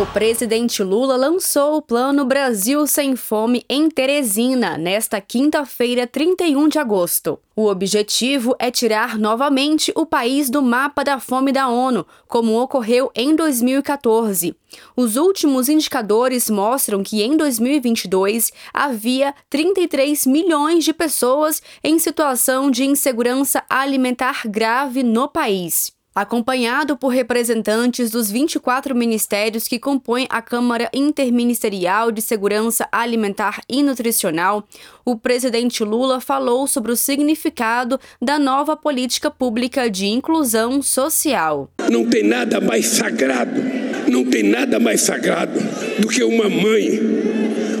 O presidente Lula lançou o Plano Brasil Sem Fome em Teresina nesta quinta-feira, 31 de agosto. O objetivo é tirar novamente o país do mapa da fome da ONU, como ocorreu em 2014. Os últimos indicadores mostram que em 2022 havia 33 milhões de pessoas em situação de insegurança alimentar grave no país acompanhado por representantes dos 24 ministérios que compõem a Câmara Interministerial de Segurança Alimentar e Nutricional, o presidente Lula falou sobre o significado da nova política pública de inclusão social. Não tem nada mais sagrado, não tem nada mais sagrado do que uma mãe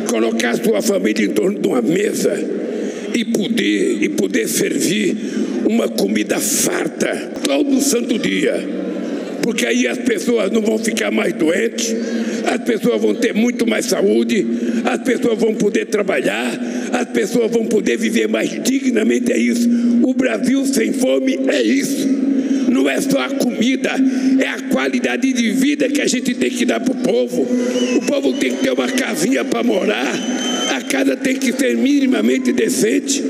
colocar sua família em torno de uma mesa e poder e poder servir uma comida farta todo santo dia. Porque aí as pessoas não vão ficar mais doentes, as pessoas vão ter muito mais saúde, as pessoas vão poder trabalhar, as pessoas vão poder viver mais dignamente. É isso. O Brasil sem fome é isso. Não é só a comida, é a qualidade de vida que a gente tem que dar para o povo. O povo tem que ter uma casinha para morar, casa tem que ser minimamente decente.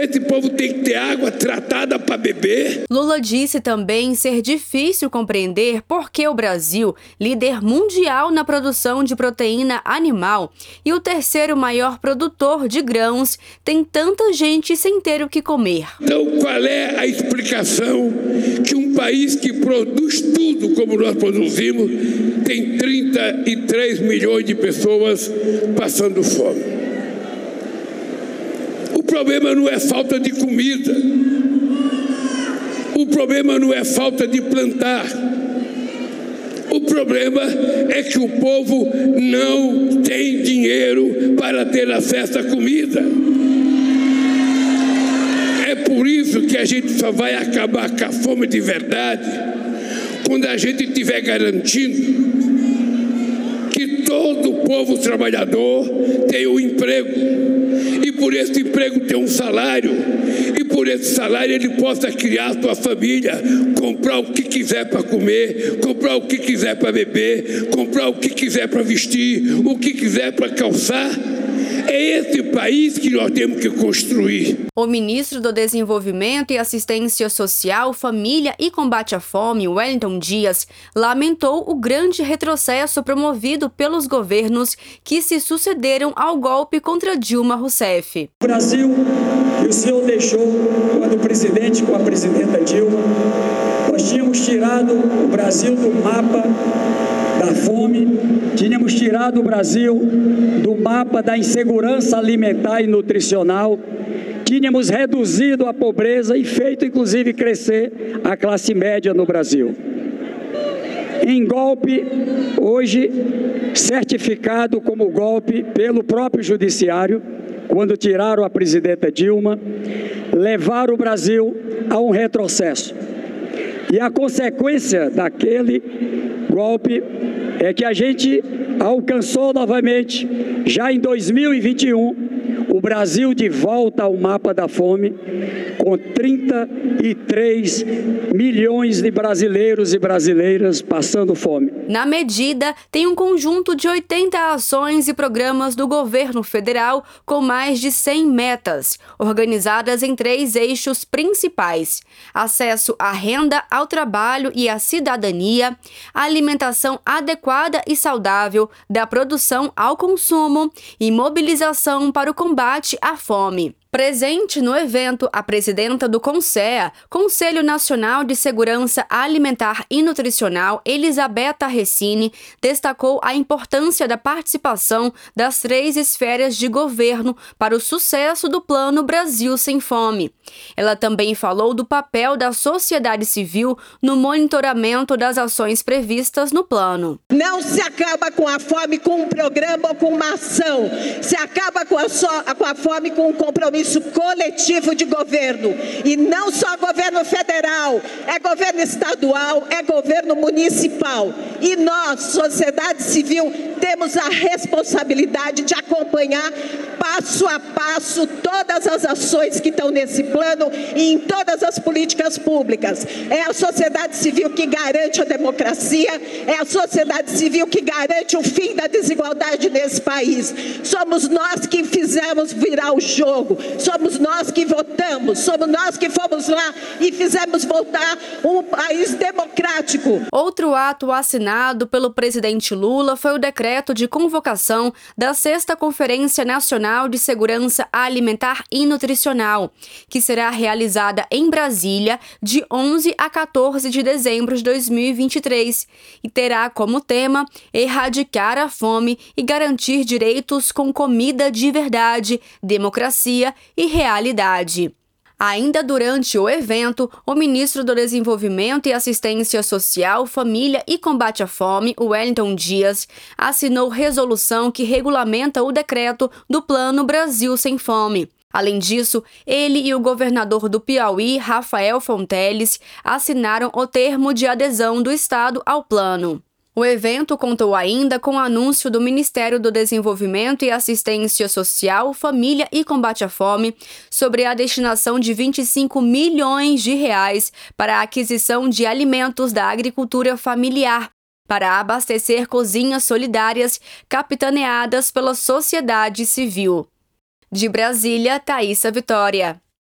Esse povo tem que ter água tratada para beber. Lula disse também ser difícil compreender por que o Brasil, líder mundial na produção de proteína animal e o terceiro maior produtor de grãos, tem tanta gente sem ter o que comer. Então, qual é a explicação que um país que produz tudo como nós produzimos tem 33 milhões de pessoas passando fome? Problema não é falta de comida. O problema não é falta de plantar. O problema é que o povo não tem dinheiro para ter acesso à comida. É por isso que a gente só vai acabar com a fome de verdade quando a gente estiver garantindo todo povo trabalhador tem um emprego por esse emprego ter um salário, e por esse salário ele possa criar sua família, comprar o que quiser para comer, comprar o que quiser para beber, comprar o que quiser para vestir, o que quiser para calçar. É esse país que nós temos que construir. O ministro do Desenvolvimento e Assistência Social, Família e Combate à Fome, Wellington Dias, lamentou o grande retrocesso promovido pelos governos que se sucederam ao golpe contra Dilma Rousseff. O Brasil que o senhor deixou quando o presidente com a presidenta Dilma, nós tínhamos tirado o Brasil do mapa da fome, tínhamos tirado o Brasil do mapa da insegurança alimentar e nutricional, tínhamos reduzido a pobreza e feito inclusive crescer a classe média no Brasil. Em golpe, hoje certificado como golpe pelo próprio Judiciário, quando tiraram a presidenta Dilma, levaram o Brasil a um retrocesso. E a consequência daquele golpe é que a gente alcançou novamente, já em 2021, o Brasil de volta ao mapa da fome, com 33 milhões de brasileiros e brasileiras passando fome. Na medida, tem um conjunto de 80 ações e programas do governo federal com mais de 100 metas, organizadas em três eixos principais: acesso à renda, ao trabalho e à cidadania, alimentação adequada e saudável, da produção ao consumo e mobilização para o combate combate à fome. Presente no evento, a presidenta do CONSEA, Conselho Nacional de Segurança Alimentar e Nutricional, Elisabetta Recine, destacou a importância da participação das três esferas de governo para o sucesso do Plano Brasil Sem Fome. Ela também falou do papel da sociedade civil no monitoramento das ações previstas no plano. Não se acaba com a fome com um programa ou com uma ação, se acaba com a, so com a fome com um compromisso compromisso coletivo de governo. E não só governo federal, é governo estadual, é governo municipal. E nós, sociedade civil, temos a responsabilidade de acompanhar passo a passo todas as ações que estão nesse plano e em todas as políticas públicas. É a sociedade civil que garante a democracia, é a sociedade civil que garante o fim da desigualdade nesse país. Somos nós que fizemos virar o jogo, somos nós que votamos, somos nós que fomos lá e fizemos voltar um país democrático. Outro ato assinado pelo presidente Lula foi o decreto de convocação da Sexta Conferência Nacional de Segurança Alimentar e Nutricional, que será realizada em Brasília de 11 a 14 de dezembro de 2023 e terá como tema erradicar a fome e garantir direitos com comida de verdade, democracia e realidade. Ainda durante o evento, o ministro do Desenvolvimento e Assistência Social, Família e Combate à Fome, Wellington Dias, assinou resolução que regulamenta o decreto do Plano Brasil Sem Fome. Além disso, ele e o governador do Piauí, Rafael Fonteles, assinaram o termo de adesão do Estado ao plano. O evento contou ainda com o anúncio do Ministério do Desenvolvimento e Assistência Social, Família e Combate à Fome sobre a destinação de 25 milhões de reais para a aquisição de alimentos da agricultura familiar para abastecer cozinhas solidárias capitaneadas pela sociedade civil. De Brasília, Thaisa Vitória.